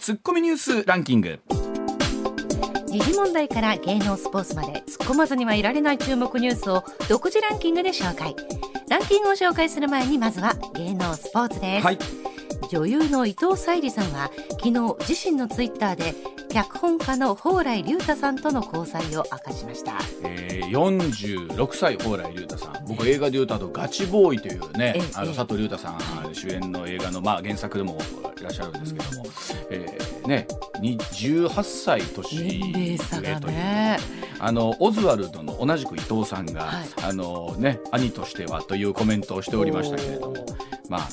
ツッコミニュースランキング。時事問題から芸能スポーツまで突っ込まずにはいられない注目ニュースを独自ランキングで紹介。ランキングを紹介する前にまずは芸能スポーツです、はい女優の伊藤沙莉さんは昨日自身のツイッターで脚本家の蓬莱竜太さんとの交際を明かしました。えー、46歳蓬莱竜太さん。僕映画で言うとあと「ガチボーイ」というねええあの佐藤隆太さん主演の映画の、まあ、原作でもいらっしゃるんですけども、えーね、に18歳年上というね。あのオズワルドの同じく伊藤さんが、はい。あのね、兄としてはというコメントをしておりましたけれどもまあ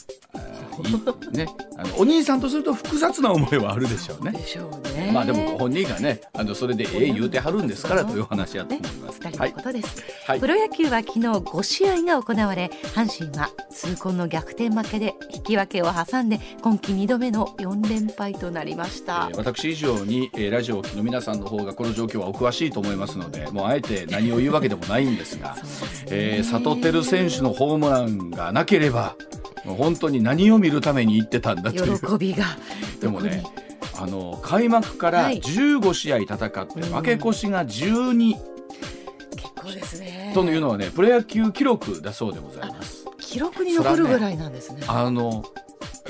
ね、あのお兄さんとすると複雑な思いはあるでしょうね。でしょうね。まあでもご本人がねあのそれでええ言うてはるんですからというお話だとね思います。二人はい。のことです、はい。プロ野球は昨日5試合が行われ阪神は痛恨の逆転負けで引き分けを挟んで今季2度目の4連敗となりました。えー私以上に、えーラジオの皆さんの方がこの状況はお詳しいと思いますのでもうあえて何を言うわけでもないんですがすね。えー、佐藤輝選手のホームランがなければ本当に何を見るために行ってたんだという。喜びが。でもねあの開幕からはい。15試合戦って負け越しが12に結構ですね。というのはねプロ野球記録だそうでございます。記録に残るぐらいなんですね。あの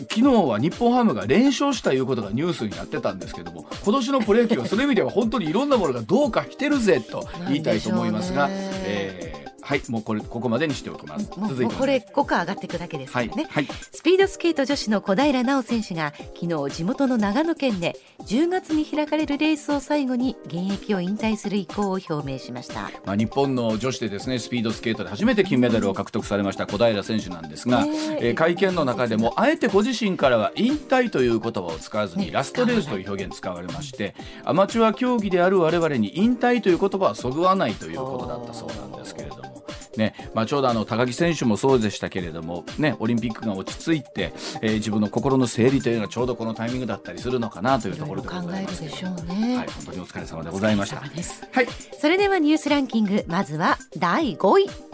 昨日は日本ハムが連勝したいうことがニュースになってたんですけども今年のプロ野球はその意味では本当にいろんなものがどうかしてるぜと言いたいと思いますが、えーはいもうこれここまでにしておきます。もう続いてもうこれ5個上がっていくだけですからね、はいはい。スピードスケート女子の小平奈緒選手が昨日地元の長野県で10月に開かれるレースを最後に現役を引退する意向を表明しました。まあ、日本の女子でですねスピードスケートで初めて金メダルを獲得されました小平選手なんですが、ねえ。えー会見の中でもあえてご自身からは引退という言葉を使わずに、ねラストレースという表現使われましてアマチュア競技である我々に引退という言葉はそぐわないということだったそうなんですけれども。ね。まあ、ちょうどあの高木選手もそうでしたけれども、ね、オリンピックが落ち着いて、えー自分の心の整理というのがちょうどこのタイミングだったりするのかなというところでご考ざいますけえるでしょうね、はい、本当にお疲れ様でございました。はい。それではニュースランキングまずは第5位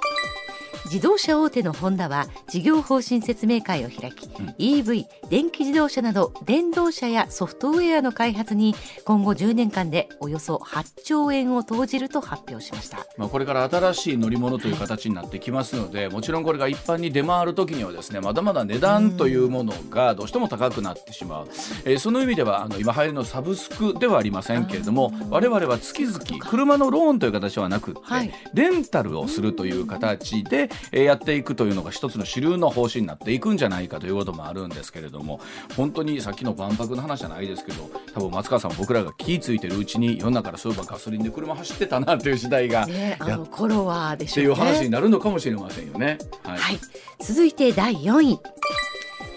自動車大手のホンダは事業方針説明会を開き、EV 電気自動車など電動車やソフトウェアの開発に今後10年間でおよそ8兆円を投じると発表しました。まあ、これから新しい乗り物という形になってきますのでもちろんこれが一般に出回る時にはですねまだまだ値段というものがどうしても高くなってしまう、えーその意味ではあの今流行りのサブスクではありませんけれども我々は月々車のローンという形ではなくって、はい。レンタルをするという形で、えーやっていくというのが一つの主流の方針になっていくんじゃないかということもあるんですけれども本当にさっきの万博の話じゃないですけど多分松川さんも僕らが気ぃ付いてるうちに世の中からそういえばガソリンで車走ってたなという時代が、ねあやの頃はでっしてょうね。いう話になるのかもしれませんよね。はい。はい、続いて第4位。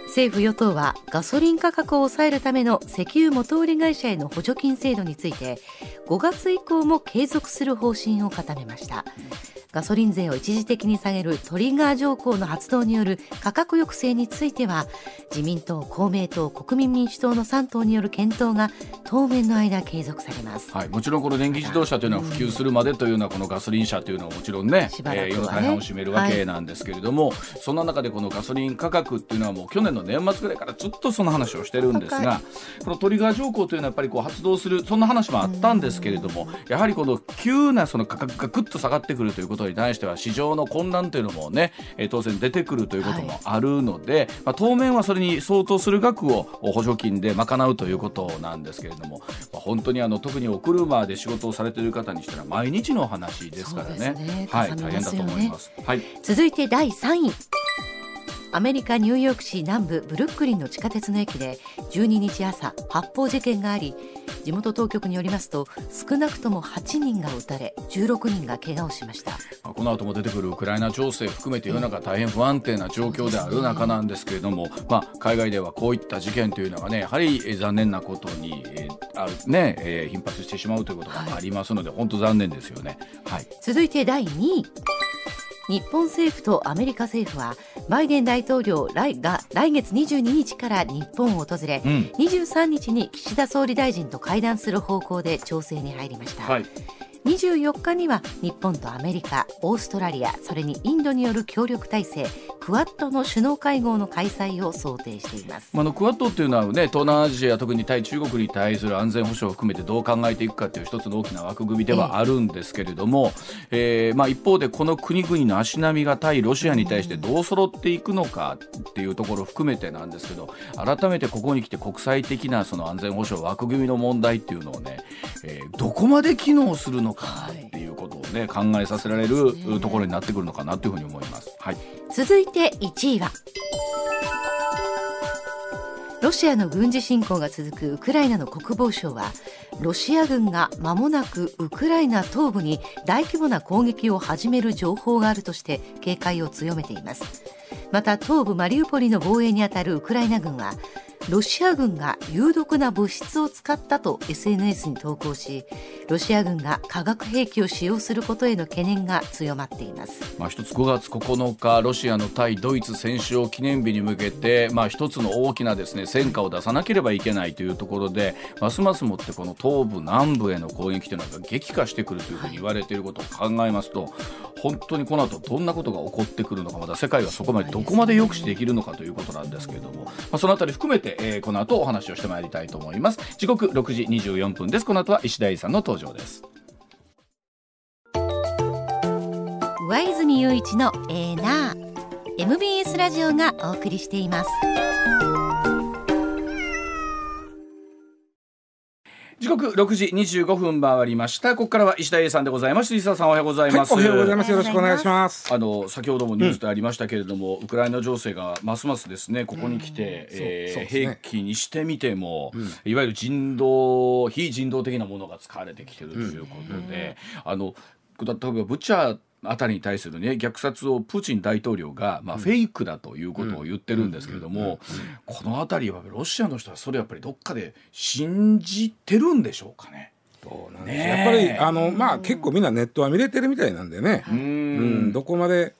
政府与党はガソリン価格を抑えるための石油元売り会社への補助金制度について5月以降も継続する方針を固めましたガソリン税を一時的に下げるトリガー条項の発動による価格抑制については自民党公明党国民民主党の3党による検討が当面の間継続されます。はい、もちろんこの電気自動車というのは普及するまでというのはこのガソリン車というのはもちろんねねえー世の大半を占めるわけなんですけれども、そんな中でこのガソリン価格っていうのはもう去年の年末ぐらいからずっとその話をしてるんですがこのトリガー条項というのはやっぱりこう発動するそんな話もあったんですけれどもやはりこの急なその価格がぐっと下がってくるということに対しては市場の混乱というのもね、えー当然出てくるということもあるので、まあ、当面はそれに相当する額を補助金で賄うということなんですけれども、まあ、本当にあの特にお車で仕事をされている方にしたら毎日の話ですからね。ね。はい、大変だと思います。はい。続いて第3位アメリカ・ニューヨーク市南部ブルックリンの地下鉄の駅で12日朝発砲事件があり地元当局によりますと少なくとも8人が撃たれ16人が怪我をしました。この後も出てくるウクライナ情勢含めて世の中大変不安定な状況である中なんですけれども、まあ、海外ではこういった事件というのがねやはり残念なことに、えーあるねえー頻発してしまうということがありますので、本当残念ですよね。はい。続いて第2位日本政府とアメリカ政府はバイデン大統領来が来月22日から日本を訪れ、うん。23日に岸田総理大臣と会談する方向で調整に入りました、はい24日には日本とアメリカオーストラリアそれにインドによる協力体制クワッドの首脳会合の開催を想定しています。まあ、あのクワッドっていうのはね東南アジア特に対中国に対する安全保障を含めてどう考えていくかっていう一つの大きな枠組みではあるんですけれども、えーまあ、一方でこの国々の足並みが対ロシアに対してどう揃っていくのかっていうところを含めてなんですけど改めてここに来て国際的なその安全保障枠組みの問題っていうのをね、えーどこまで機能するのかなっていうことをね考えさせられるところになってくるのかなというふうに思います。はい。続いて1位は。ロシアの軍事侵攻が続くウクライナの国防省はロシア軍が間もなくウクライナ東部に大規模な攻撃を始める情報があるとして警戒を強めています。また東部マリウポリの防衛にあたるウクライナ軍はロシア軍が有毒な物質を使ったと SNS に投稿しロシア軍が化学兵器を使用することへの懸念が強まっています。まあ、一つ5月9日ロシアの対ドイツ戦勝記念日に向けて、まあ、一つの大きなですね戦果を出さなければいけないというところでますますもってこの東部南部への攻撃というのが激化してくるというふうに言われていることを考えますと本当にこの後どんなことが起こってくるのかまだ世界がそこまでどこまで抑止できるのかということなんですけれども、まあ、そのあたり含めて、えーこの後お話をしてまいりたいと思います。時刻6時24分です。この後は石田さんの登場です。上泉雄一のエーナー。MBS ラジオがお送りしています。時刻6時25分回りました。ここからは石田英さんでございます。石田さんおはようございます、おはようございます。よろしくお願いします。あの先ほどもニュースでありましたけれども、ウクライナ情勢がますますですねここに来て、えーね。兵器にしてみても、いわゆる人道非人道的なものが使われてきてるということで、あの例えばブチャあたりに対するね虐殺をプーチン大統領が、まあ、フェイクだということを言ってるんですけれども、このあたりはロシアの人はそれやっぱりどっかで信じてるんでしょうかね。やっぱりあのまあ結構みんなネットは見れてるみたいなんでね。ううんん、どこまで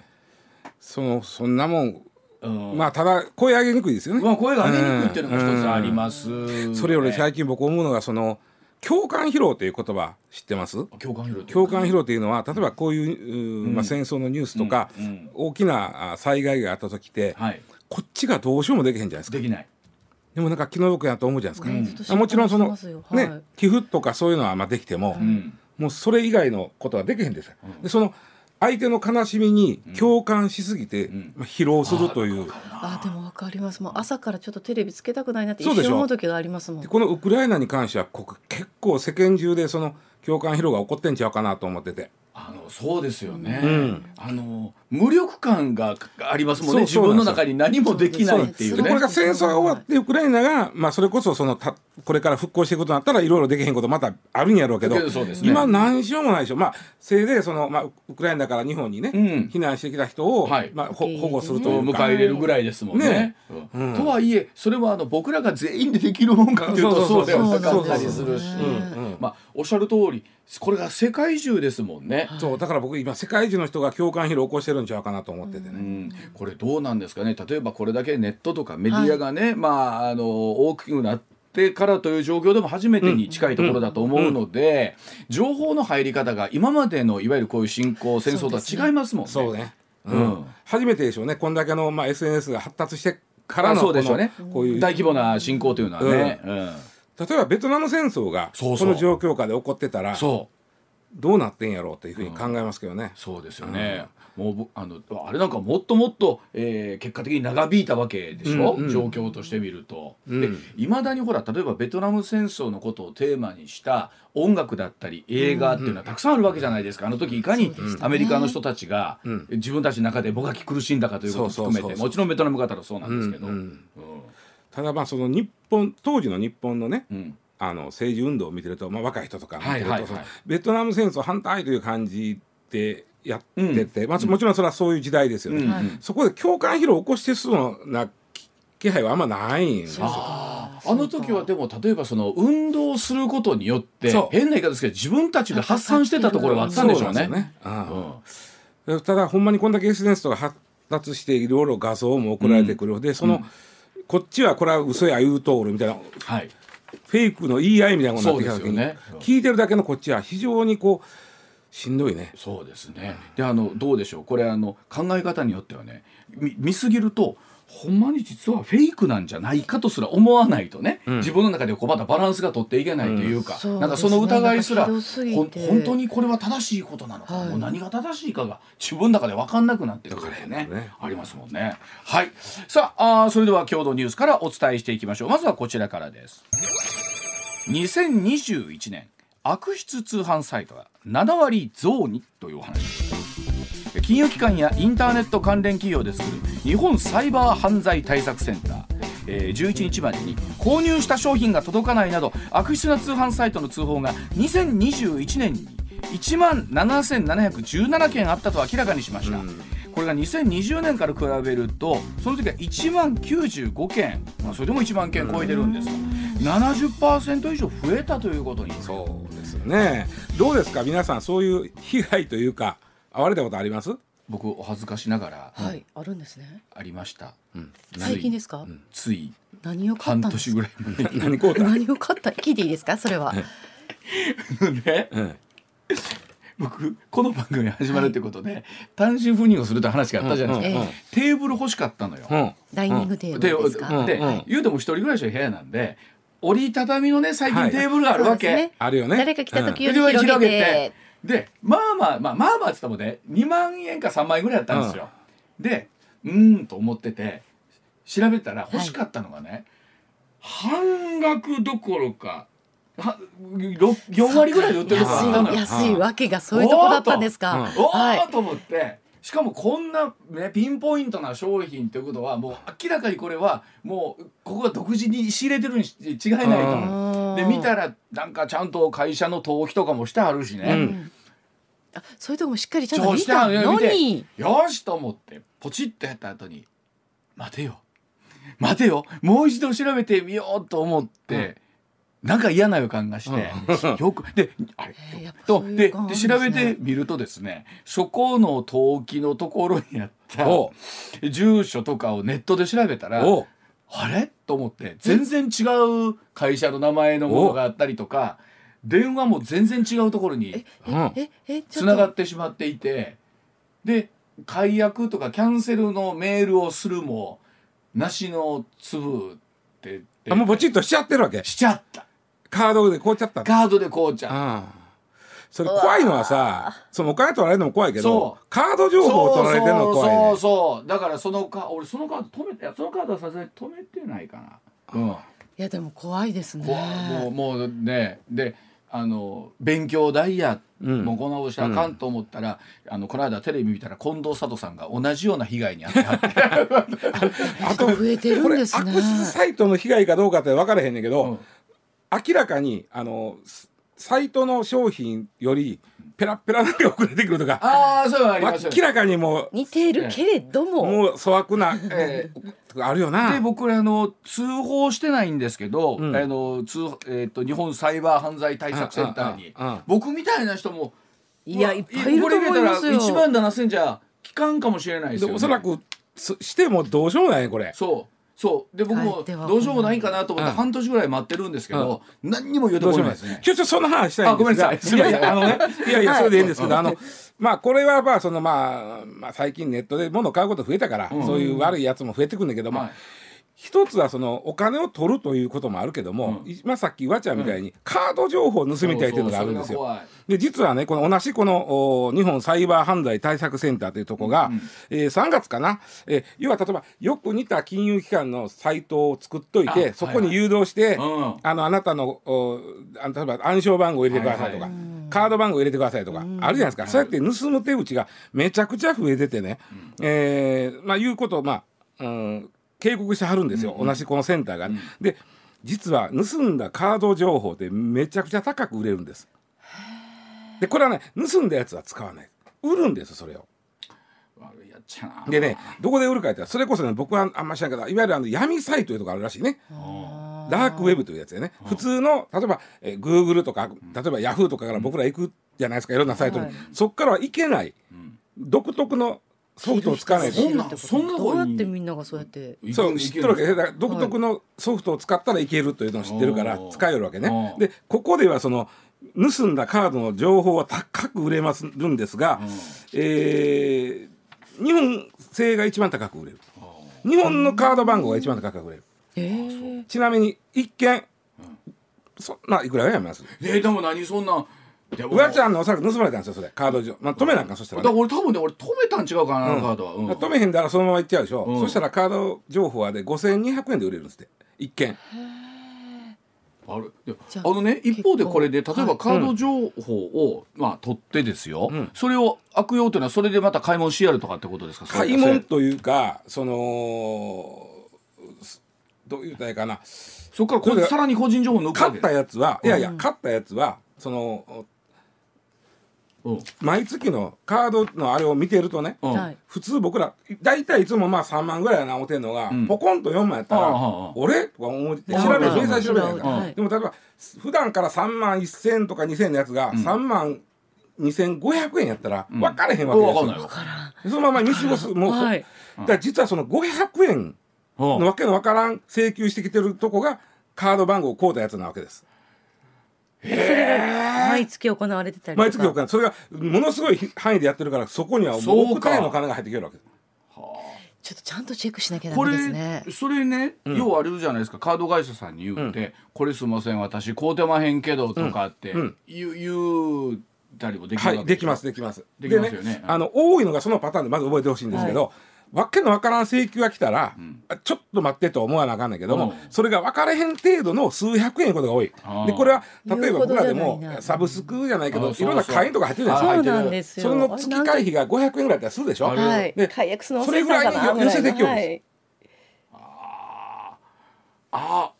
そのそんなもんうん。まあただ声上げにくいですよね。まあ、声が上げにくいっていうのが一つあります、うんそれより最近僕思うのがその共感疲労という言葉知ってます？共感疲労共感疲労というのは例えばこういう、うまあ、戦争のニュースとか、うん。うん。大きなあ災害があった時って、はい。こっちがどうしようもできへんじゃないですか。できない。でもなんか気の毒やと思うじゃないですか、うん。ずっと心配あもちろんその、ね寄付とかそういうのはまあできても、うん。もうそれ以外のことはできへんですよ、でその相手の悲しみに共感しすぎて、ん。まあ、疲労するという、あでもわかります。もう朝からちょっとテレビつけたくないなって一瞬思う時がありますもん。でこのウクライナに関してはここ結構世間中でその共感疲労が起こってんちゃうかなと思っててそうですよね、うん。あの無力感がありますもんね。自そうそう分の中に何もできないっていうね。でこれが戦争が終わってウクライナが、まあ、それこそそのたこれから復興していくことになったらいろいろできへんことまたあるんやろうけどけどそうですね。今何しようもないでしょ、まあ、せいでその、まあ、ウクライナから日本にね、うん。避難してきた人を、はい。まあ、保護するとと迎えいうか。入れるぐらいですもんね。ね。うん。うん。とはいえそれはあの僕らが全員でできるもんかっていうとそうではなかったりするし。おっしゃる通りこれが世界中ですもんね。そうだから僕今世界中の人が共感疲労を起こしてるんちゃうかなと思っててね、うん、これどうなんですかね。例えばこれだけネットとかメディアがね、まああの大きくなってからという状況でも初めてに近いところだと思うので、情報の入り方が今までのいわゆるこういう侵攻戦争とは違いますもんね。そうね、ううん。ん初めてでしょうね。こんだけの、まあ、SNS が発達してからのあそうでしょうね。このこういう大規模な侵攻というのはね。うん例えばベトナム戦争がこの状況下で起こってたらそう。どうなってんやろうというふうに考えますけどね。そうですよね。もうぼあのあれなんかもっともっと、えー結果的に長引いたわけでしょ、うんうん。状況として見ると。いまだにほら例えばベトナム戦争のことをテーマにした音楽だったり映画っていうのはたくさんあるわけじゃないですか、あの時いかにアメリカの人たちがうん自分たちの中でもがき苦しんだかということを含めてもちろんベトナム方もそうなんですけど。ううんんただまあその日本当時の日本のねうん。あの政治運動を見てると、まあ、若い人とか見てると、はい。はいはいベトナム戦争反対という感じでやってて、まあ、もちろんそれはそういう時代ですよね、うん。はい。そこで共感疲労を起こしてそうな気気配はあんまないんですよ。あの時はでも例えばその運動することによって変な言い方ですけど自分たちで発散してたところがあったんでしょうね。そうね。あうん。あただほんまにこんだけ SNS とか発達していろいろ画像も送られてくる、でその、こっちはこれは嘘や言うとおるみたいなはい。フェイクの言い合いみたいなことになってきた時に、そうですよね聞いてるだけのこっちは非常にこうしんどいね。そうですね。であのどうでしょうこれあの考え方によってはね見見すぎるとほんまに実はフェイクなんじゃないかとすら思わないとね、自分の中でこうまたバランスが取っていけないというか、うん。なんかその疑いすら、ね。す本当にこれは正しいことなのか、はい。もう何が正しいかが自分の中で分かんなくなってくるってね。ね。ありますもんね。はい。さああーそれでは今日のニュースからお伝えしていきましょう。まずはこちらからです。2021年悪質通販サイトが7割増にというお話金融機関やインターネット関連企業で作る日本サイバー犯罪対策センター、えー11日までに購入した商品が届かないなど悪質な通販サイトの通報が2021年に1万7717件あったと明らかにしました、これが2020年から比べるとその時は1万95件、まあ、それでも1万件超えてるんですが70%以上増えたということにそうですよね。どうですか？皆さんそういう被害というか遭われたことあります？僕お恥ずかしながらはい、あるんですね。ありました、最近ですか？うんつい何を買った半んですか？年ぐらい前に 何？何を買った？聞いていいですか？それは。ねうん僕この番組始まるってことで、単身赴任をするって話があったじゃないですか、うんうんテーブル欲しかったのよ、うんダイニングテーブでルですか？うんで、うん言うても一人暮らしの部屋なんで折りたたみのね最はい近テーブルがあるわけ、そうですねあるよね。誰か来た時でより広げて。でまあまあまあまあまあっつってもね2万円か3万円ぐらいだったんですよ、でうーんと思ってて調べたら欲しかったのがね、半額どころかはろ4割ぐらいで売ってるとこあったのよ安い安いわけがそういうとこだったんですか？おはいー。と思ってしかもこんな、ね、ピンポイントな商品ということはもう明らかにこれはもうここが独自に仕入れてるに違いないと。で見たらなんかちゃんと会社の登記とかもしてあるしね、うん。あそういうとこもしっかりちゃんと見たの？に。よしと思ってポチッとやった後に待てよ。待てよ。もう一度調べてみようと思って、なんか嫌な予感がして、よくであれとでで調べてみるとですねそこの登記のところにあったお住所とかをネットで調べたらおあれ？と思って。全然違う会社の名前のものがあったりとか電話も全然違うところにつながってしまっていてで解約とかキャンセルのメールをするもなしの粒ってあもうポチッとしちゃってるわけ？しちゃった。カードでこうちゃった。カードでこうちゃう。ああそれ怖いのはさそのお金取られるのも怖いけどカード情報を取られてるのが怖いね。そうそうそう。だからそのか俺そのカード止めてそのカードはさすがに止めてないかな。うん。いやでも怖いですね。もうもうねであの勉強代や、うん。もうこんなことしたらあかんと思ったら、あのこの間テレビ見たら近藤佐藤さんが同じような被害に遭ってはって。あと増えてるんですね。これ悪質サイトの被害かどうかって分からへんねんけど、うん。明らかにあのスサイトの商品よりペラッペラなのが送られてくるとかああそうありますよ明らかにもう似ているけれども。もう粗悪な、えとかあるよな。で僕らあの通報してないんですけど、うん。あの通えっと日本サイバー犯罪対策センターに。僕みたいな人もいやいっぱいいると思いますよ。これ入れたら1万7000じゃ効かんかもしれないですよ、ね、でおそらくすしてもどうしようもないねこれ。そうそう。で僕もどうしようもないかなと思ってうん。半年ぐらい待ってるんですけど、何にも言うてこないですね。ちょっとその話したいんですが。あごめんなさい。やいやあのねい。やいやはいそれでいいんですけど、あのまあこれはまあそのまあ、まあ、最近ネットで物を買うこと増えたから、うん。そういう悪いやつも増えてくるんだけども、はい一つはそのお金を取るということもあるけども、うん。今さっきわちゃんみたいにカード情報を盗みたいというのがあるんですよ。で実はねこの同じこのお日本サイバー犯罪対策センターというところが、うんえー3月かな、えー要は例えばよく似た金融機関のサイトを作っといあてそこに誘導して、うん。あのあなたのおあの例えば暗証番号を入れてくださいとか、はいカード番号を入れてくださいとか、あるじゃないですか、そうやって盗む手口がめちゃくちゃ増えててね、えーまあいうことをまあ、うん、警告してはるんですよ、同じこのセンターが。ね。で実は盗んだカード情報ってめちゃくちゃ高く売れるんです。でこれはね盗んだやつは使わない。売るんですそれを。悪いやっちゃな。でねどこで売るかって言ったらそれこそね僕はあんま知らんけどいわゆるあの闇サイトいうとこあるらしいね。ダークウェブというやつでね。普通の例えば、えー、Google とか例えば Yahoo とかから僕ら行くじゃないですか。いろんなサイトに、はい。そっからは行けない、独特のソフトを使わないと。そんなそんなどうやってみんながそうやって。そう。知ってるわけ。で独特のソフトを使ったらいけるというのを知ってるから使えるわけね。でここではその盗んだカードの情報は高く売れまするんですが、えー日本製が一番高く売れる。日本のカード番号が一番高く売れる。えー。ちなみに一件そんないくらやめます？えーでも何そんなでもうわちゃんのおそらく盗まれたんですよそれ。カード上、まあ、止めなんかそしただら、ね。から俺多分ね俺止めたん違うかな、あのカードは、うん。止めへんだらそのままいっちゃうでしょ、うん。そしたらカード情報はで5200円で売れるんですって。一件。あるああのね一方でこれで例えばカード情報を、まあ取ってですよ、ん。それを悪用というのはそれでまた買い物しやるとかってことですか？買い物というかそのすどう言うたらいいかな。そこからこそれがさらに個人情報抜くわけ。買ったやつは、いやいや買ったやつはそのうん毎月のカードのあれを見てるとね、普通僕ら大体いつもまあ3万ぐらいやな思ってんのが、ん。ポコンと4万やったら、俺？とか思って調べる明細調べないか。ら、はい。でも例えば普段から3万1000とか2000のやつが3万2500円やったら分かれへんわけですよ、そのまま見過ごすもうそ、はい。だから実はその500円のわけのわからん請求してきてるとこがカード番号を買うたやつなわけです。それが毎月行われてたりとか。毎月お金それがものすごい範囲でやってるからそこにはもうそうか億単位の金が入ってきてるわけです。ちょっとちゃんとチェックしなきゃダこれメですね。それね、要はあれじゃないですか。カード会社さんに言って「これすいません私買うてまへんけど」とかってうん。言う,、言うたりもできるわけはいできますできます。できますよね。であの多いのがそのパターンでまず覚えてほしいんですけど、わけのわからん請求が来たら、あちょっと待ってと思わなあかんないけども、うん。それが分かれへん程度の数百円いうことが多い。でこれは例えば僕らでもサブスクじゃないけどいろんなそう。そう会員とか入ってるじゃないですか。なんですよ。それの月会費が500円ぐらいだったらするでしょ？はい。で解約すのそれぐらいに寄せてきよるんですあ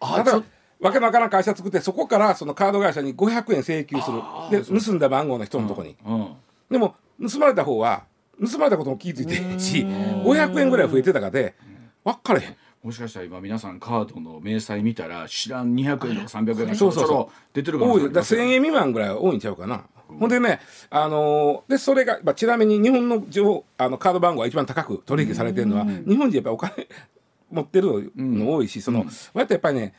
あちょ例えばわけのわからん会社作ってそこからそのカード会社に500円請求する。で盗んだ番号の人のとこに、うん。でも盗まれた方は盗まれたことも気づいてへん。し500円ぐらい増えてたかで分かれへん。もしかしたら今皆さんカードの明細見たら知らん200円とか300円がちそうそうそう。ょろちょろ出てるかも多い。だから1000しれない円未満ぐらいは多いんちゃうかな、ほんでねあのーでそれが、まあ、ちなみに日本の情あのカード番号が一番高く取引されてるのは日本人やっぱりお金持ってるの多いし、その割とやっぱりね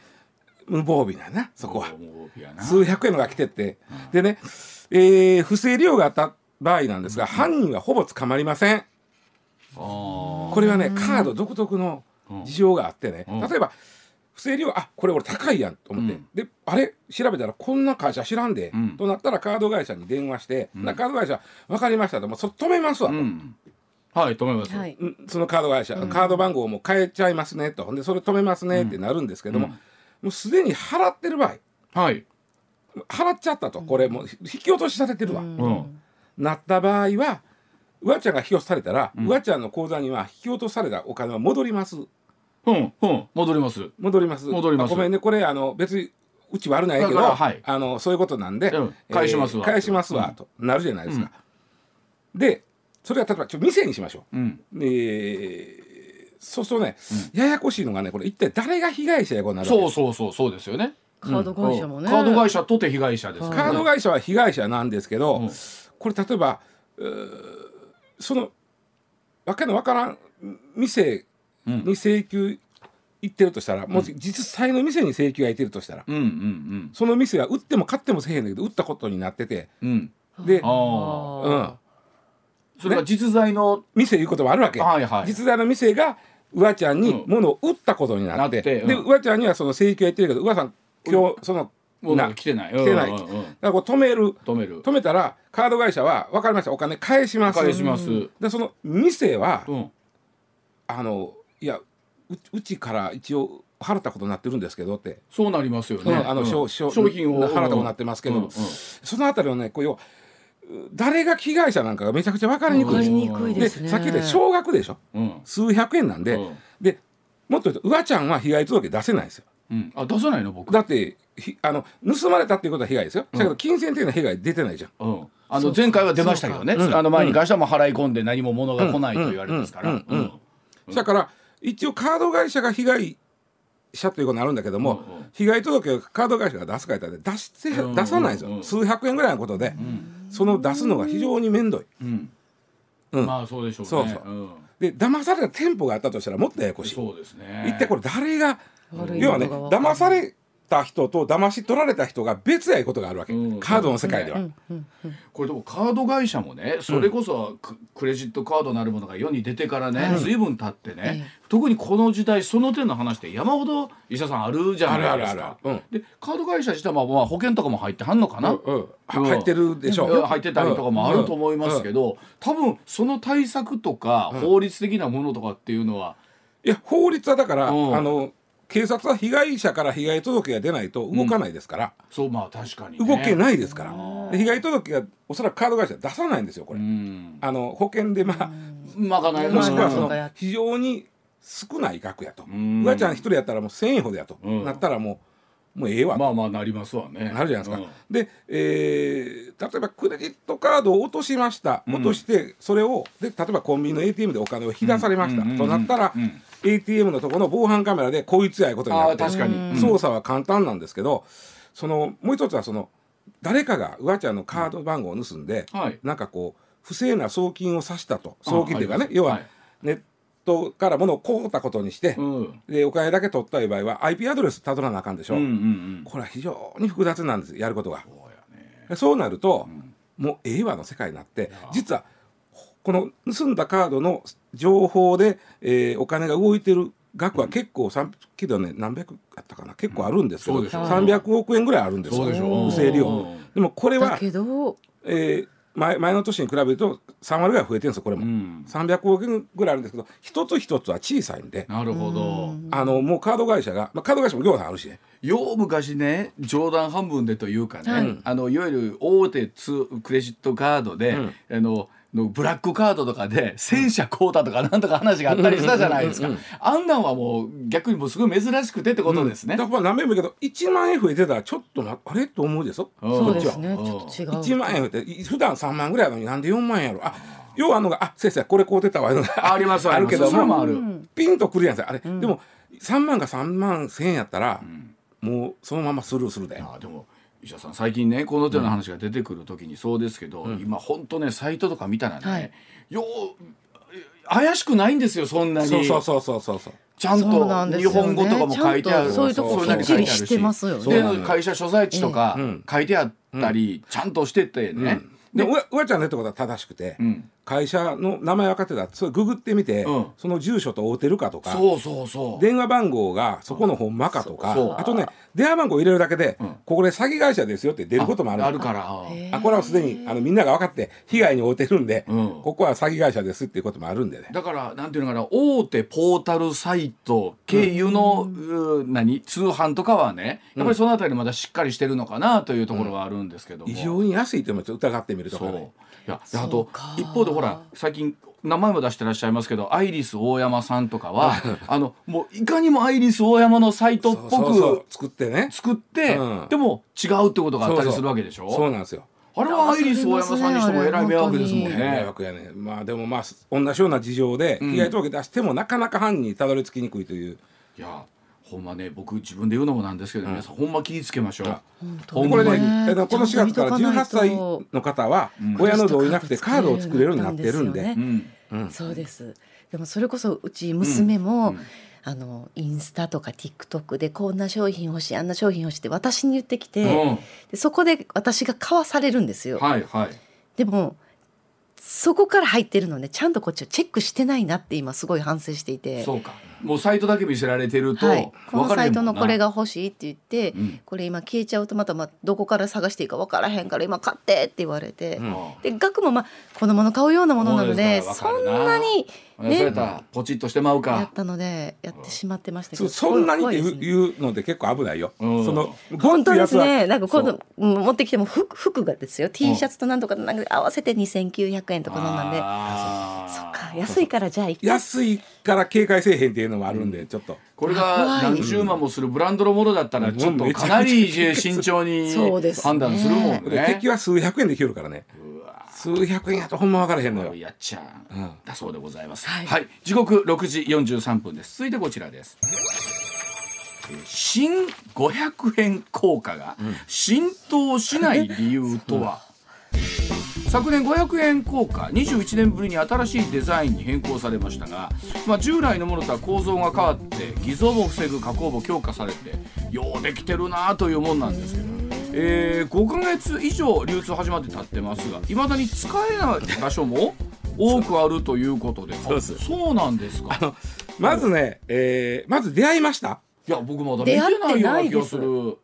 無防備ななそこは。もうやな。数百円のが来てって、でね、えー不正利用があった場合なんですが、犯人はほぼ捕まりません。これはねカード独特の事情があってね、うん。例えば不正利用あこれ俺高いやんと思って、うん。であれ調べたらこんな会社知らんで、うん。となったらカード会社に電話して、なカード会社分かりましたと。もうそれ止めますわと、うん。はい止めます、はい。うんそのカード会社、カード番号も変えちゃいますねと。ほんでそれ止めますねってなるんですけども、うん。もうすでに払ってる場合はい。払っちゃったと。これもう引き落としされてるわ、うんなった場合はうわちゃんが引き落とされたら、うわちゃんの口座には引き落とされたお金は戻ります。うんうん。戻ります。戻ります。戻ります。あごめんね。これあの別にうち悪ないけど、はい。あのそういうことなんで、うん。返しますわ。返しますわ、となるじゃないですか、でそれは例えばちょっと店にしましょう。ん。う、でそうするとね、ややこしいのがねこれ一体誰が被害者やこうなるそうそうそうそうですよね。カード会社もね。カード会社とて被害者ですカード会社は被害者なんですけど、うんこれ例えばそのわけのわからん店に請求行ってるとしたら、もし実際の店に請求が行ってるとしたら、うんうんその店は売っても買ってもせえへんだけど売ったことになってて。うん。うんで、ああうん、それが実在の店いうこともあるわけ、はいはい。実在の店がうわちゃんに物を売ったことになって,、なってうん。でうわちゃんにはその請求が行ってるけどうわさん今日そのなが来てない。来てない、うんうんうん。だからこう止める。止める。止めたらカード会社は分かりました。お金返します。返します。でその店は、うん。あのいやううちから一応払ったことになってるんですけどって、そうなりますよね。ねあの商商商品を。払ったことになってますけど、うんうんそのあたりをねこう要は誰が被害者なんかがめちゃくちゃ分かりにくい。でわかりにくいですね。さっき言った少額でしょ。うん。数百円なんで、うん。でもっと言うとうわちゃんは被害届出せないですよ。うん、あ出さないの僕。だってひあの盗まれたっていうことは被害ですよ、だけど金銭的な被害出てないじゃん。うん、あの前回は出ましたけどね、あの前に関してはもう払い込んで何も物が来ないと言われますから、だから一応カード会社が被害者ということになるんだけども、うん。うん。被害届をカード会社が出すかいたら出して、出さないんですよ、うん。数百円ぐらいのことで、その出すのが非常に面倒い。うん。うん。まあそうでしょうね。そうそう。ん。で騙された店舗があったとしたらもっとややこしい。そうですね。一体これ誰が要はね騙された人と騙し取られた人が別やいうことがあるわけ、うん。カードの世界では、これでもカード会社もねそれこそク,、クレジットカードなるものが世に出てからね、随分経ってね、え特にこの時代その手の話って山ほど医者さんあるじゃあるあるあるないですか。うん。でカード会社自体もまあ保険とかも入ってはんのかな、うんうん。は入ってるでしょ。うん入ってたりとかもあると思いますけど、多分その対策とか法律的なものとかっていうのは、いや法律はだから、うん。あの警察は被害者から被害届が出ないと動かないですから、そうまあ確かに、ね、動けないですから、で被害届がおそらくカード会社は出さないんですよこれ、うん。あの保険でまあ、まかないもしくはそのうんうん非常に少ない額やと、ん。うわちゃん一人やったらもう1,000円ほどやと、うん。なったらもうもうええわと、まあまあなりますわね。なるじゃないですか。うん。で、えー例えばクレジットカードを落としました、落としてそれをで例えばコンビニの ATM でお金を引き出されました、うんうん。となったら、うん ATM のところの防犯カメラでこいつやいうことになって。確かに、うん。操作は簡単なんですけどそのもう一つはその誰かがうわちゃんのカード番号を盗んで、はい。なんかこう不正な送金をさしたと。送金というかね要はネットから物を買うたことにして、うん。でお金だけ取ったいう場合は IP アドレスたどらなあかんでしょ、うんうんうん。これは非常に複雑なんですやることが。そうやね。でそうなると、もうええわの世界になって実はこの盗んだカードの情報で、えーお金が動いてる額は結構さんけどね何百あったかな？結構あるんですけど、そうでしょ300億円ぐらいあるんですよ。そうでしょ不正利用。うん。でもこれだは、けどえー前前の年に比べると3割ぐらい増えてるんですよこれも、うん。300億円ぐらいあるんですけど一つ一つは小さいんで、なるほど。あのもうカード会社が、まあ、カード会社も業者あるしね。よう昔ね冗談半分でというかね、はい。あのいわゆる大手ツクレジットカードで、うん。あののブラックカードとかで戦車買うたとかなんとか話があったりしたじゃないですか、あんなんはもう逆にもうすごい珍しくてってことですね、だから何べんも言うけど1万円増えてたらちょっとなあれ？と思うですようんそうですね。ちょっと違う。1万円増えてい普段3万ぐらいなのになんで4万円やろ？あ要はあんのがあ先生これ買うてたわありますあるけどもピンとくるやんあれ、でも3万が3万1000円やったら、もうそのままスルーするで。あでも石田さん最近ねこの手の話が出てくる時にそうですけど、今ほんとねサイトとか見たらね、はい。よう怪しくないんですよそんなに。そうそうそうそうそうちゃんと日本語とかも書いてある。ちゃんとそういうとこそなに書いてあるきっちりし。てますよね。会社所在地とかうん。書いてあったり、ちゃんとしててね、でうわうわちゃんの言ったことは正しくて、ん会社の名前分かってた。らそれググってみて、うん。その住所と合うてるかとかそうそうそう。電話番号がそこのほんまかとか、あとね電話番号入れるだけで、ん。ここで詐欺会社ですよって出ることもある。あるから。あこれはすでにあのみんなが分かって被害に遭うてるんで、うん。ここは詐欺会社ですっていうこともあるんでね。だからなんていうのかな大手ポータルサイト経由の、何通販とかはねやっぱりそのあたりまだしっかりしてるのかなというところはあるんですけども、異常に安いっていうのもちょっと疑ってみるとそう。かね。いやあとか。一方でほら最近名前も出してらっしゃいますけどアイリス大山さんとかは あのもういかにもアイリス大山のサイトっぽく作ってね。作って、うんでも違うってことがあったりするわけでしょ？そうなんですよ。あれはアイリス大山さんにしてもえらい迷惑ですもんね迷ね。惑やね。まあでもまあ同じような事情で被害届出してもなかなか犯人にたどり着きにくいという。いやほんまね僕自分で言うのもなんですけど、皆さんほんま気ぃつけましょう。これね、ねえっとこの4月からちゃんと見とかない18歳との方は親の同意なくてカードを作れるようになってるんで。そうです。でもそれこそうち娘も、うん。あのインスタとか TikTok でこんな商品欲しいあんな商品欲しいって私に言ってきて、うん。でそこで私が買わされるんですよ。はいはい。でもそこから入ってるのね。ちゃんとこっちをチェックしてないなって今すごい反省していて。そうか。もうサイトだけ見せられてると、はい、このサイトのこれが欲しいって言って、うん。これ今消えちゃうとまたまあどこから探していいか分からへんから今買ってって言われて、うん。で額もまあ子供の買うようなものなのでそんなにそれた。らポチッとしてまうやかっ。たのでやってしまってましたけど。そそんなにって言うので結構危ないよ。うん。その本当ですね。なんか今そ度う。ん持ってきても服服がですよ。T シャツとなんとかなんか合わせて2900円とかなんで。あー。そっか。安いからじゃあ安いから警戒せえへんっていいうのもあるんで、ちょっと。これが何十万もするブランドのものだったらちょっとかなり慎重にそうですね判断するもんでね。敵は数百円できるからね数百円やとほんま分からへんのよ。やっちゃう、うん。だそうでございます。はい。はい、時刻6時43分です。続いてこちらです。えー新500円硬貨が浸透しない理由とは、昨年500円硬貨21年ぶりに新しいデザインに変更されましたが、まあ、従来のものとは構造が変わって偽造も防ぐ加工も強化されてようできてるなというもんなんですけど、えー5ヶ月以上流通始まって経ってますがいまだに使えない場所も多くあるということで。そうです。あそうなんですか？まずね、えーまず出会いました。いや僕まだ見てないような気がする。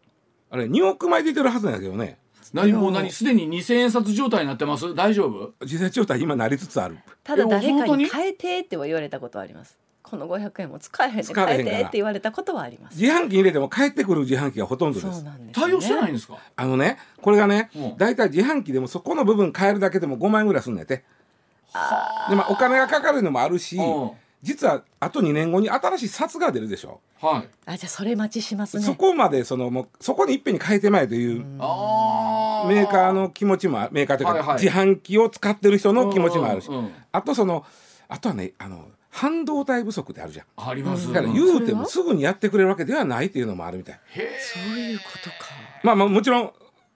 あれ2億枚出てるはずなんだけどね。何もう何すでに2000円札状態になってます大丈夫実際状態今なりつつあるただ誰か本当にに変えてっては言われたことはありますこの500円も使えへんで使えへんから。変えてって言われたことはあります。自販機に入れても帰ってくる自販機がほと。んどですね。対応してないんですか？あのねこれがねうん。大体、自販機でもそこの部分変えるだけでも5万円ぐらいすんねんて。で、まあ、お金がかかるのもあるしうん。実はあと2年後に新しい札が出るでしょ、はい。あじゃあそれ待ちしますね。そこまでそのもうそこにいっぺんに変えてまえというあメーカーの気持ちもあメーカーというか、はいはい。自販機を使ってる人の気持ちもあるし、うんうんうん。あとそのあとはねあの半導体不足ってあるじゃん。あります。だからうん。言うてもすぐにやってくれるわけではないっていうのもあるみたい。そういうことか。まあまあもちろん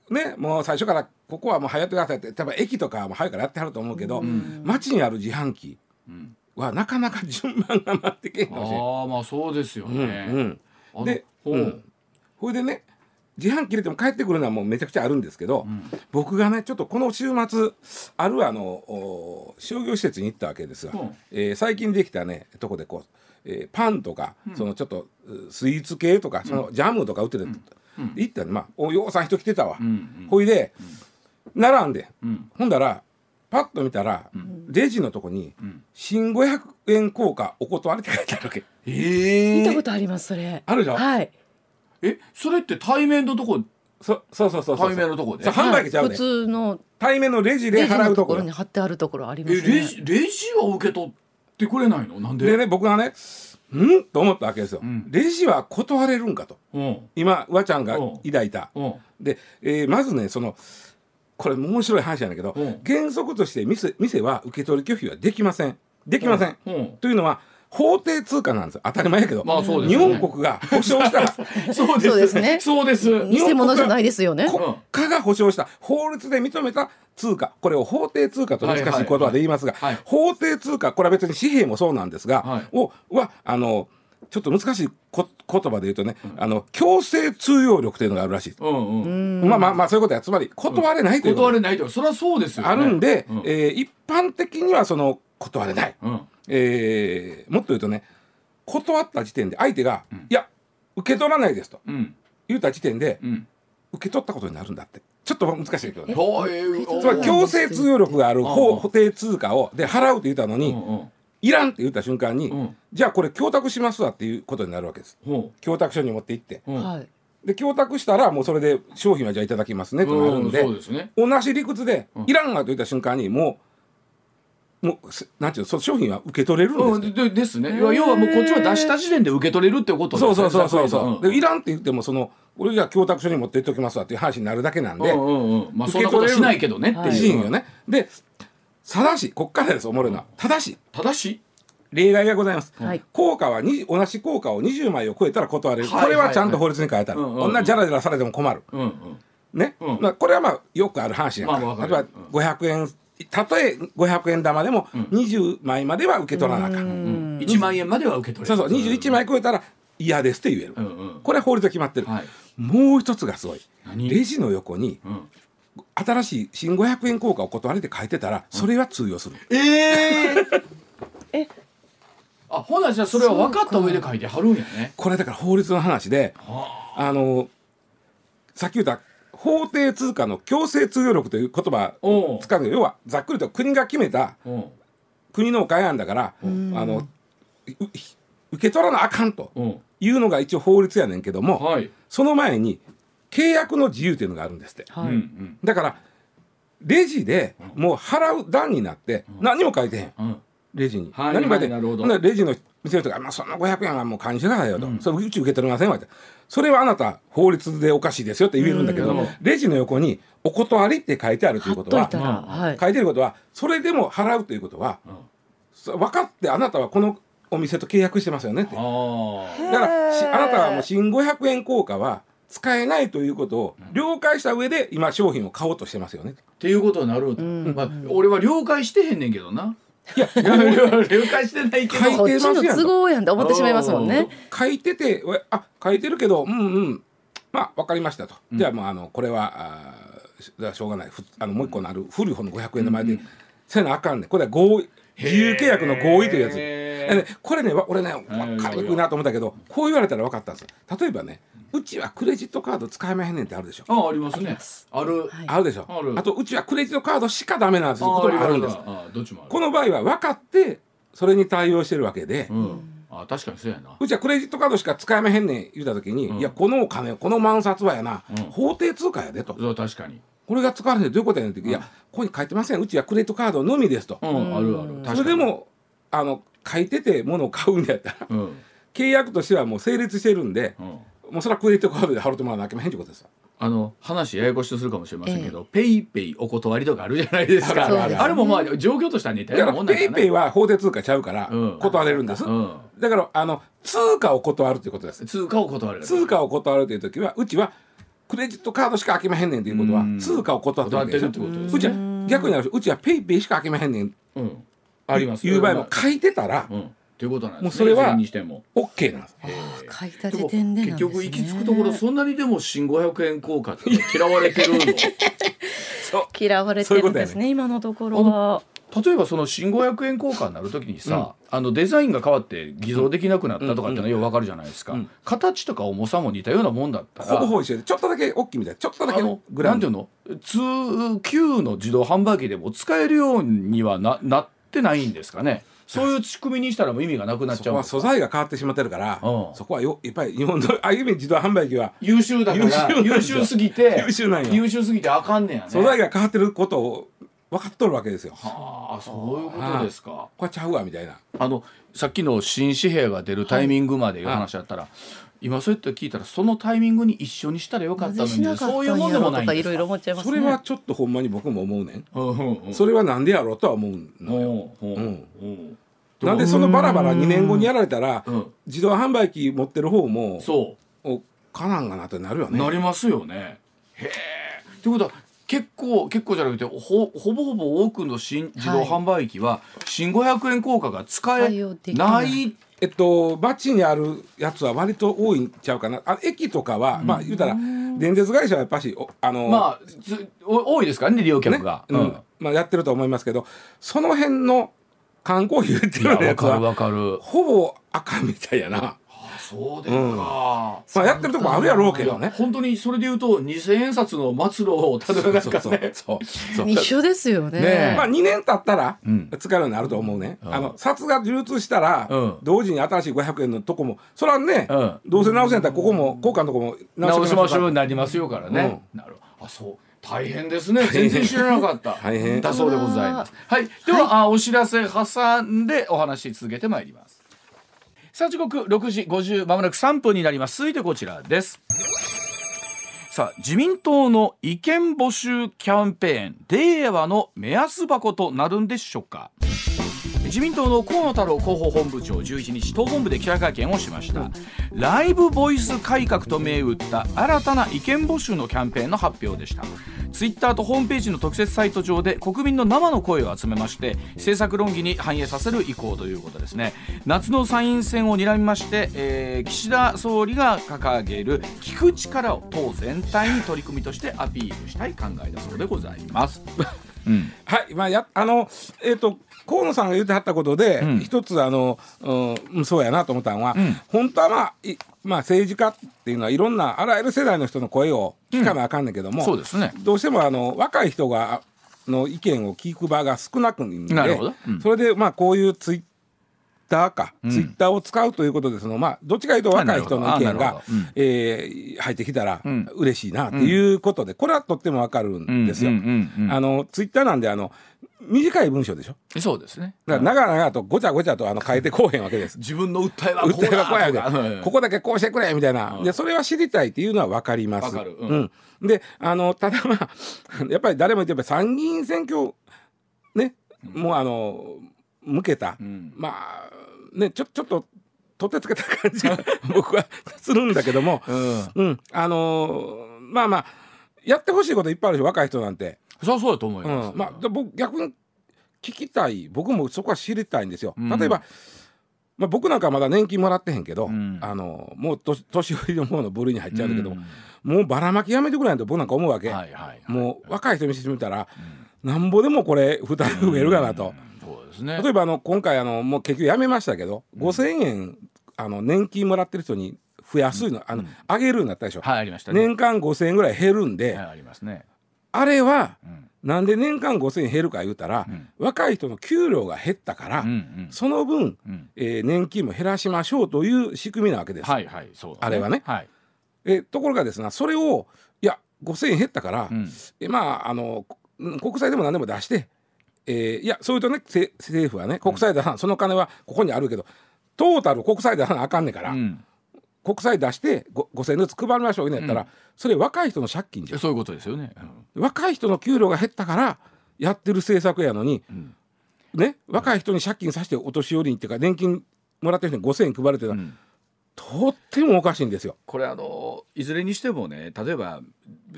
ねもう最初からここはもう流行ってくださいって多分駅とかはもう早くからやってはると思うけど、街にある自販機ん。はなかなか順番が待ってけんかもし。れない。ああまあそうですようんね、うん。あので、ほううん、ほいでね自販機入れても帰ってくるのはもうめちゃくちゃあるんですけど、僕がねちょっとこの週末あるあのお商業施設に行ったわけですが、う。んえー最近できたねとこでこう、えーパンとか、そのちょっとうスイーツ系とかそのジャムとか売ってる、行ったらまあおようさん人来てたわ、んうん。ほいで、並んで、ん。ほんだらパッと見たら、レジのとこに、新500円硬貨お断りって書いてあるわけ。ええ見たことありますそれ。あるでしょ？はいえそれって対面のとこ？そそうそうそうそう。対面のとこで？そう販売機ちゃう普ね通の対面のレジで払うところ。のところに貼ってあるところありまえすね。レジレジは受け取ってくれないの？なんで？でね僕がねん？と思ったわけですよ、ん。レジは断れるんかと。うん。今わちゃんがうん。抱いた。うん。で、えーまずねそのこれ面白い話なんだけど、うん。原則として店店は受け取り拒否はできません。できません、うん。うん。というのは法定通貨なんですよ。当たり前やけど、まあそうですよね。日本国が保証した。ら そうです。そうです。ねそうです。偽物じゃないですよね。国家が保障した法律で認めた通貨。これを法定通貨と難しい言葉で言いますが、はい。はい。はい法定通貨これは別に紙幣もそうなんですが、はい。をはあのちょっと難しいこ言葉で言うとね、あの強制通用力というのがあるらしい、うんうん。まあまあまあそういうことや。つまり断れないということ。断れないとそれはそうですよね。あるんで、うん。えー一般的にはその断れない、うん。えーもっと言うとね断った時点で相手が、いや受け取らないですと。うん。言った時点で、うん。受け取ったことになるんだって。ちょっと難しいけどね。つまり強制通用力があるうん。法定通貨をで払うって言ったのに、うんうん。いらんって言った瞬間に、うん。じゃあこれ供託しますわっていうことになるわけです。ほ供託書に持って行って。ううん。はい。で供託したらもうそれで商品はじゃあいただきますねとなるんで,、うんそうですね。同じ理屈で、うん。いらんわと言った瞬間にもうもうすなんていうのその商品は受け取れるんですうんでですね。要はもうこっちは出した時点で受け取れるってことですね。そうそうそうそうそう、んでいらんって言ってもその俺じゃあ供託書に持って行っておきますわっていう話になるだけなんで、うんうんうん。まあそんなことしないけどね。っていういいん。よね。でただしこっからですおもろいのは、ただしただし例外がございます、はい。効果はに同じ効果を20枚を超えたら断れる、はい。これはちゃんと法律に書いてある、はいはいこんなジャラジャラされても困る。うんうん。ね、うん。まあ、これはまあよくある話やんか,、まあ例えば500円たとえ500円玉でも20枚までは受け取らなあかん、1万円までは受け取れる。そうそう。21枚超えたら嫌ですって言える、うんうん。これは法律で決まってる、はい。もう一つがすごい。何？レジの横にうん。新しい新500円硬貨を断れて書いてたらそれは通用する、えええ？あほなじゃあそれは分かった上で書いてはるんやね。これだから法律の話であのさっき言った法定通貨の強制通用力という言葉を使う。の要はざっくりと国が決めたう。ん国のお金なんだからあのう受け取らなあかんとうん。いうのが一応法律やねんけども、はい。その前に契約の自由というのがあるんですって。うんうん。だからレジでもう払う段になって何にも書いてへん。うん。レジに。はい。何かで、はい。なるほど。ほんならレジの店の人が、まあ、そんな500円はもう感じてくださいよと、それうち受け取りませんわって。それはあなた法律でおかしいですよって言えるんだけど、うん。レジの横に「お断り」って書いてあるということは。書いてる。ことはそれでも払うということは、そ分かってあなたはこのお店と契約してますよねって。だからしあなたはもう新500円硬貨は使えないということを了解した上で今商品を買おうとしてますよね。って。いうことになると、まあ、俺は了解してへんねんけどな。いや 了解してないけど。書いこっちのてますやん都合やんって思ってしまいますもんね。書いててあ書いてるけどうんうん。まあ分かりましたと、じゃあもうあのこれはあーしじゃあしょうがない。ふあのもう一個のある。古い方の500円の前で、せなあかんねん。これは合意自由契約の合意というやつ。へーでねこれねわ俺ね分かりにくいなと思ったけどこう言われたら分かったんです例えばねうちはクレジットカード使えまへんねんってあるでしょ。あありますね。ある。はい。あるでしょ。ある。あとうちはクレジットカードしかダメなんですよ。こともあるんですああどっちもある。この場合は分かってそれに対応してるわけで、うん。あ確かにそうやな。うちはクレジットカードしか使えまへんねん言うた時に、いやこのお金この万札はやな、うん。法定通貨やでと、そう確かに。これが使われてどういうことやねんって、いやここに書いてません。うちはクレジットカードのみですと、うんあるある。それで。もあの書いてて物を買うんやったらうん。契約としてはもう成立してるんで、うん。もうそれはクレジットカードで払ってもらわなきゃいけまへんってことですよあの話ややこしくするかもしれませんけど、ペイペイお断りとかあるじゃないですか。あるあれもまあ状況としては似たようなもんだペイペイは法定通貨ちゃうからうん。断れるんです、うん。だからあの通貨を断るということです。通貨を断る。通貨を断るという時はうちはクレジットカードしか受けまへんねんということはうん。通貨を断ってるってことですうちは逆にうちはペイペイしか開けまへんねん。うん。あります。いう場合も書いてたらうん。ということなんですね。もうそれはにしても。OK なんです。書いた時点でなんですね。結局行き着くところそんなにでも新500円硬貨って嫌われてるの。嫌われてるんですね今のところは。例えばその新500円硬貨になるときにさ、あのデザインが変わって偽造できなくなったとかっていうのはよくわかるじゃないですか、うん。形とか重さも似たようなもんだったら。ほぼほぼ一緒でちょっとだけ大きいみたいちょっとだけあのグランなんていうの？通旧の自動販売機でも使えるようにはななってないんですかね。そういう仕組みにしたらもう意味がなくなっちゃう素材が変わってしまってるからうん。そこはよやっぱり日本のああいう意味自動販売機は優秀だから優秀すよ。秀すぎて優秀なんよ。優秀すぎてあかんねやね。素材が変わってることを分かっとるわけですよ。はあそういうことですか。これちゃうわみたいな。あのさっきの新紙幣が出るタイミングまでいう話だったら、今そうやって聞いたらそのタイミングに一緒にしたらよかったのにそういうもんでもろとかいろいないんです。かろ思っちゃいますね。それはちょっとほんまに僕も思うねん。それはなんでやろうとは思うの。ようんなんでそのバラバラ2年後にやられたらうん。自動販売機持ってる方もそおかなんかなってなるよう、ね。なりますよね。へえ。ってことは結構結構じゃなくてほほぼほぼ多くの新自動販売機は新500円硬貨が使えないえっと街にあるやつは割と多いんちゃうかな。あ駅とかは、まあ言うたら電鉄会社はやっぱしおあのまあ多いですからね利用客が、ねうん。まあ、やってると思いますけどその辺の観光費言ってるやつはほぼあかんみたいやな、あそうですか、うん。まあ、やってるとこもあるやろうけどね。本当にそれで言うと2000円札の末路をたどるなんかそうね 一緒ですよね。ねえ。まあ2年経ったらうん。使えるようになると思うね、うん。あの札が流通したら、うん。同時に新しい500円のとこも。それはね、うん。どうせ直せんやったらここも交換のとこも直しましょううになりますよから。ね、なるあそう。大変ですね。全然知らなかった。大変。だそうでございます。はい。では、あお知らせ挟んでお話し続けてまいりますさあ時刻6時50まもなく3分になります。続いてこちらです。さあ自民党の意見募集キャンペーン令和の目安箱となるんでしょうか。自民党の河野太郎広報本部長11日党本部で記者会見をしました。ライブボイス改革と銘打った新たな意見募集のキャンペーンの発表でした。ツイッターとホームページの特設サイト上で国民の生の声を集めまして政策論議に反映させる意向ということですね。夏の参院選を睨みまして、えー岸田総理が掲げる聞く力を党全体に取り組みとしてアピールしたい考えだそうでございます、うん。はいまあやあのえっ、と河野さんが言ってはったことで、うん。一つあの、うん、そうやなと思ったのは、ん。本当はまあいまあ政治家っていうのはいろんなあらゆる世代の人の声を聞かなあかんねんけども、そうですね。どうしてもあの若い人がの意見を聞く場が少なくなるほど。うん。それでまあこういうツイッターか、うん。ツイッターを使うということでそのまあどっちかというと若い人の意見がど。うん。えー入ってきたらうん。嬉しいなっていうことで、これはとってもわかるんですよ。あのツイッターなんであの短い文章でしょ？そうですね。だから長々とごちゃごちゃとあの変えてこうへんわけです。自分の訴えはこう訴えはこうやでここだけこうしてくれみたいな、うん。でそれは知りたいっていうのは分かります。わかる。ううん。んであのただまあやっぱり誰も言ってやっぱ参議院選挙ね、もうあの向けた、ん。まあねちょちょっと取ってつけた感じが 僕はするんだけども、うん。うん、あのまあまあやってほしいこといっぱいあるし若い人なんて、そうそうだと思いうます、ん、まあで僕逆に聞きたい。僕もそこは知りたいんですよ。うん。例えば、まあ、僕なんかまだ年金もらってへんけど、うん。あのもう年年寄りの方の部類に入っちゃうんだけど、うんもうばらまきやめてくれないと僕なん。か思うわけ、はいはいはいもう若い人にしてみたら、なんぼでもこれ負担増えるかなと。そうですね。例えばあの今回あのもう結局やめましたけど、5,000円あの年金もらってる人に増やすの、あの上げるようになったでしょ、はいありましたね。年間5,000円ぐらい減るんで、はいありますね。あれは、ん。なんで年間5,000円減るか言うたら、ん。若い人の給料が減ったから、うんうん。その分、うん。えー年金も減らしましょうという仕組みなわけです。はいはいそうだあれはね。はい。えところがですねそれをいや5,000円減ったから、うん。えまああのこ国債でも何でも出して、えーいやそういうとねせ政府はね国債出さな、その金はここにあるけどトータル国債出さなあかんねんから、うん。国債出してご5,000円ずつ配りましょうねやったら、それ若い人の借金じゃん。そういうことですよね、うん。若い人の給料が減ったからやってる政策やのに、ね若い人に借金させてお年寄りにっていうか年金もらってる人に5,000円配るっていうのは、んとってもおかしいんですよ。これあのいずれにしてもね例えば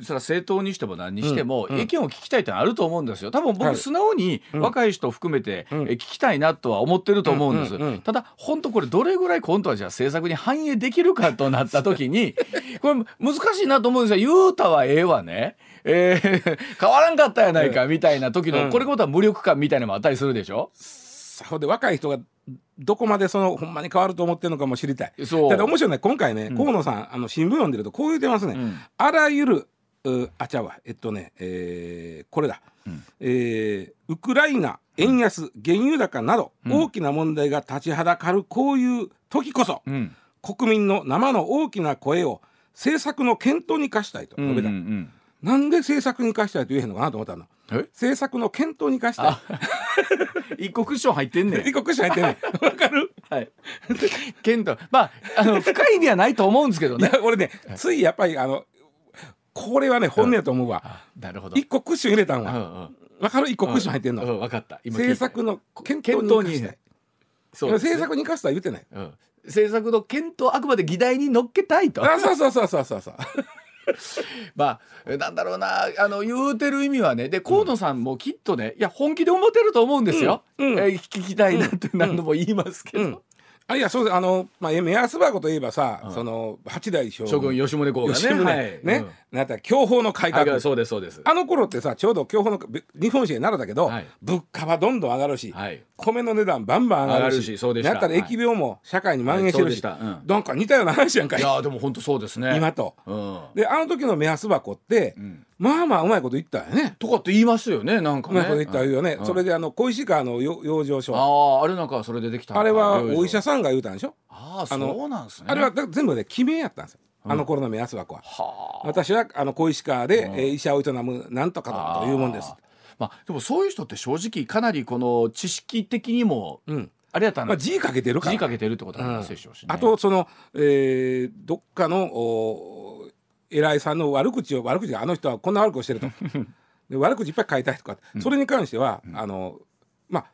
それは政党にしても何にしても、意見を聞きたいってあると思うんですよ。多分はい。僕素直に若い人含めて、ん。え聞きたいなとは思ってると思うんです、うんうんうん。ただ本当これどれぐらい今度はじゃあ政策に反映できるかとなった時に これ難しいなと思うんですよ。言うたはええわね。えー 変わらんかったやないかみたいな時の、うん。これことは無力感みたいなのもあったりするでしょ？さほで若い人がどこまでそのほんまに変わると思ってるのかも知りたい。ただ面白いね今回ね、河野さんあの新聞読んでるとこう言ってますね、ん。あらゆるうあちゃうわ。えっとね、えーこれだ、えーウクライナ円安、原油高など、大きな問題が立ちはだかるこういう時こそ、うん。国民の生の大きな声を政策の検討に生かしたいと述べた、うんうん。なんで政策に生かしたいと言えへんのかなと思ったの。え政策の検討に生かしたい 一個クッション入ってんねん。一国入ってねわかる？はい。剣道、まあ、あの深い意味はないと思うんですけどいね。や俺ねついやっぱりあのこれはね本音やと思うわ、なるほど。一個クッション入れたんうんうわかる？一個クッション入ってんの、うん、分かった。政策の検討にそう政策に生かすとは言ってない。うん。政策の検討あくまで議題に乗っけたいと。あそうそうそうそうそうそう まあなんだろうなあの言うてる意味はねで河野さんもきっとねいや本気で思ってると思うんですよ。うんうんえー聞きたいなって何度も言いますけど。うんあいやそうです。あのまあ目安箱といえばさ、その八代将諸軍吉宗公がね。吉宗。はい。ね、なんだ享保の改革。あそうですそうです。あの頃ってさちょうど享保のべ日本史で習ったけど、はい。物価はどんどん上がるし、はい。米の値段バンバン上がるし上がるしそうでした。やったら疫病も社会に蔓延してるし、はいそうでした。うん。なんか似たような話やんかい。いやでも本当そうですね。今と。うん。であの時の目安箱って、まあまあうまいこと言ったよね。とかって言いますよねなんかね。うまいこと言ったよね、うん。それであの小石川のよ養生所。ああああれなんかそれでできた。のかれはお医者さんが言うたんでしょ、ああそうなんですね。あれはだ全部ね記名やったんですよ、あの頃の目安箱は。はあ。私はあの小石川で、えー医者を営むなんとかだというもんです。まあでもそういう人って正直かなりこの知識的にもうん。あれやったらまあ、字かけてるから。字かけてるってことなんでしょうしね。あとその、えーどっかのお偉いさんの悪口を悪口があの人はこんな悪くしてると。で悪口いっぱい書いたりとか、それに関しては、あのまあ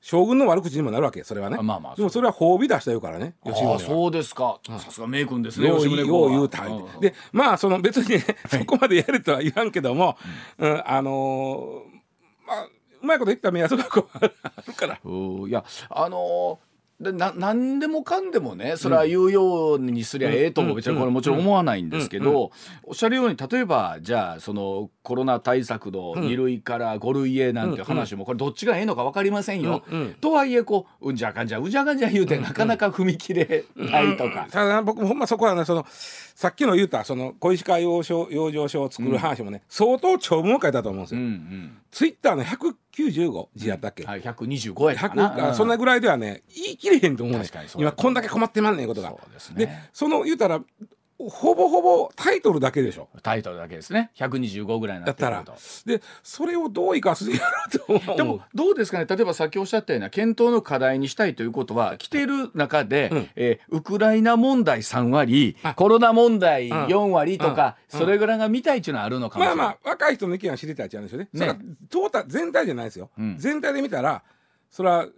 将軍の悪口にもなるわけそれはね、あまあまあでもそれは褒美出したよからね吉宗は。ああそうですか。さすが名君ですね吉宗公は。言うたでまあその別にねそこまでやれとは言わんけども、うんあのーまあうまいこと言った目安箱はあるから。うんいやあのーでな何でもかんでもねそれは言うようにすりゃええとも別にこれもちろん思わないんですけどおっしゃるように例えばじゃあそのコロナ対策の2類から5類へなんて話もこれどっちがええのか分かりませんよ。うんうん。とはいえこううんじゃかんじゃうんじゃかんじゃ言うてなかなか踏み切れないとか。ただ僕もほんまそこはねそのさっきの言うたその小石川養生養生所を作る話もね、相当長文を書いたと思うんですうよ。んうん。ツイッターの195字やったっけ、はい、125円か100な、あそんなぐらいではね言い切れへんと思うね今こんだけ困ってまんねんことが。そうですね。でその言うたらほぼほぼタイトルだけでしょ。タイトルだけですね。125ぐらいになだったらってくると。でそれをどう生かすんやろうと思う。でもどうですかね？例えばさっきおっしゃったような検討の課題にしたいということは来ている中で、うん。えーウクライナ問題3割あ。コロナ問題うん4割とか、うん。それぐらいが見たいっていうのはあるのかもしれない。まあまあ若い人の意見は知りたいって言うんですよ。ね。ねそれはトータル全体じゃないですよ。うん。全体で見たらそれは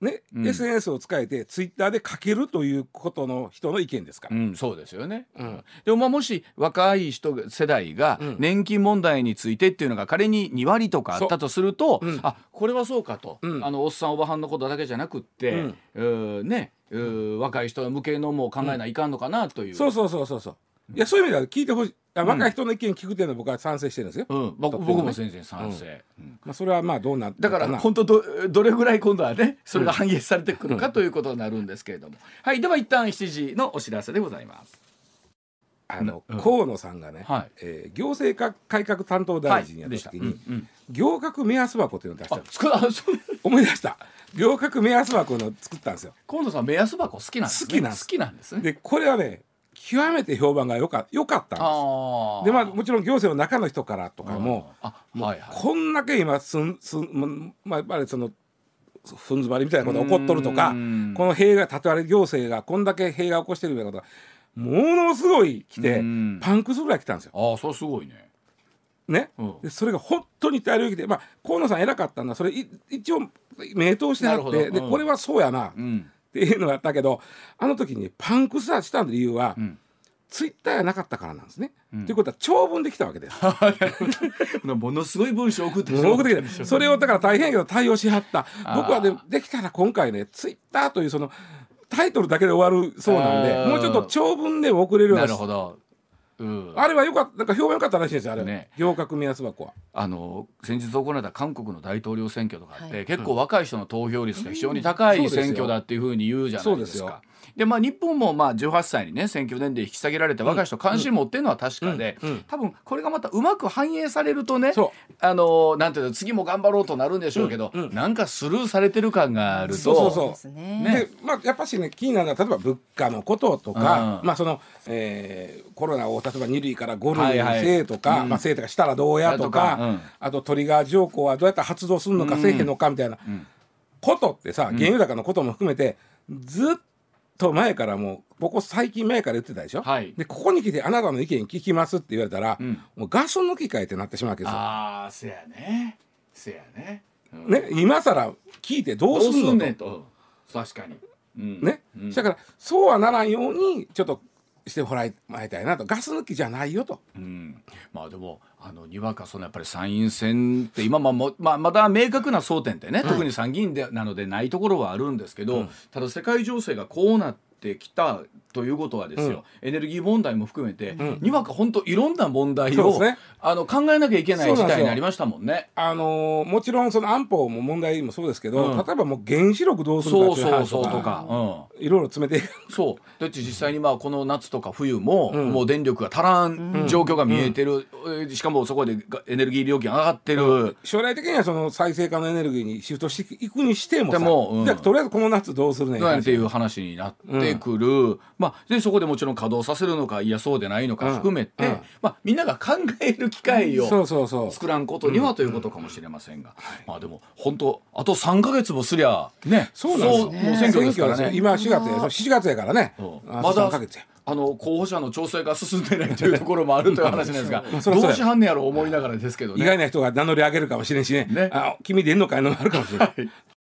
ね、うん。SNS を使えてツイッターで書けるということの人の意見ですから。うん、そうですよね、うん。でもまあもし若い人が世代がうん。年金問題についてっていうのが仮に2割とかあったとすると、そう。うん。あこれはそうかと、うん。あのおっさんおばはんのことだけじゃなくって、うん。ね若い人向けのも考えないかんのかなという。そうそうそうそうそう。いやそういう意味では聞いてほしい。あ若い人の意見聞くっていうのは僕は賛成してるんですよ。うん、僕も全然賛成、うん。まあそれはまあどうなだからな。本当どどれぐらい今度はねそれが反映されてくるかということになるんですけれども、はい。では一旦7時のお知らせでございます。あの、うん。河野さんがね、はい。えー行政か改革担当大臣やった時に、行革目安箱っていうのを出したあんです思い出した。行革目安箱の作ったんですよ。河野さん目安箱好きなんですね。好きなんです。好きなんですね。でこれはね極めて評判が良か良かったんです。あでまあもちろん行政の中の人からとかもあはいはい。こんだけ今すんすんまあやっぱりそのふん詰まりみたいなことが起こっとるとかうん。この弊害たとえ行政がこんだけ弊害を起こしてるみたいなことがものすごい来てうん。パンクするぐらい来たんですよ。ああそうすごいね。ね。うん。でそれが本当に大量に来てまあ河野さん偉かったんだそれい一応名答してあってでうん。これはそうやな。っうんていうのがあったけどあの時にパンクさした理由はうん。ツイッターがなかったからなんですね。うん。ということは長文できたわけです。ものすごい文章を送ってきた。それをだから大変やけど対応しはった僕はでできたら今回ねツイッターというそのタイトルだけで終わるそうなんでもうちょっと長文でも送れるよ。うななるほど、うん、あれはよかったなんか評判良かったらしいですよあれ、ね。行革目安箱は。あの先日行われた韓国の大統領選挙とかって、はい。結構若い人の投票率が非常に高い選挙だっていうふうに言うじゃないですか。でまあ日本もまあ18歳にね選挙年齢引き下げられて若い人関心持ってるのは確かで、うん。うん。多分これがまたうまく反映されるとねそあのなんていうの次も頑張ろうとなるんでしょうけど、うん。うん。なんかスルーされてる感があると。そうそうそう。ですね。ねでまあ、やっぱしね気になるのは例えば物価のこととか、うん。まあそのえーコロナを例えば2類から5類にせえとか、うん。まあ、せえとかしたらどうやとかやとか。うん。あとトリガー条項はどうやって発動するのか、せえへんのかみたいなうん。ことってさ原油高のことも含めてずっと前からもうここ最近前から言ってたでしょ、はい。でここに来てあなたの意見聞きますって言われたら、うん。もうガソ抜き替えってなってしまうわけですよ。ああせやね。せやね、うん。ね、今更聞いてどうすすんのと。確かに、うん。ね、うん。だからそうはならんようにちょっとしてもらいたいなと。ガス抜きじゃないよと。うん、まあでもあのにわかそのやっぱり参院選って今まあも、まあ、まだ明確な争点ってね、特に参議院でなのでないところはあるんですけど、ただ世界情勢がこうなってきたということはですよ、エネルギー問題も含めて、にわか本当いろんな問題を、ね。あの考えなきゃいけない事態になりましたもんね。あのーもちろんその安保も問題もそうですけど、うん。例えばもう原子力どうするかそうっていう話そうそうととかか、うん、いろいろ詰めてそう。だって実際にまあこの夏とか冬も、うん。もう電力が足らん状況が見えてる、えーしかもそこでがエネルギー料金上がってる、将来的にはその再生可能エネルギーにシフトしていくにしてもさでもとりあえずこの夏どうするねんなんていう話になってくる、まあ、でそこでもちろん稼働させるのかいやそうでないのか含めて、うん。うんまあ、みんなが考える機会を作らんことにはということかもしれませんが、まあでも本当あと3か月もすりゃねそうなんですよもう選挙ですからね。今4月やそう7月やからね。まだ3ヶ月や。あの候補者の調整が進んでないというところもあるという話なんですが どうしはんねやろう思いながらですけどね。意外な人が名乗り上げるかもしれんしね。ね。あ君出んのかいのもあるかもしれな い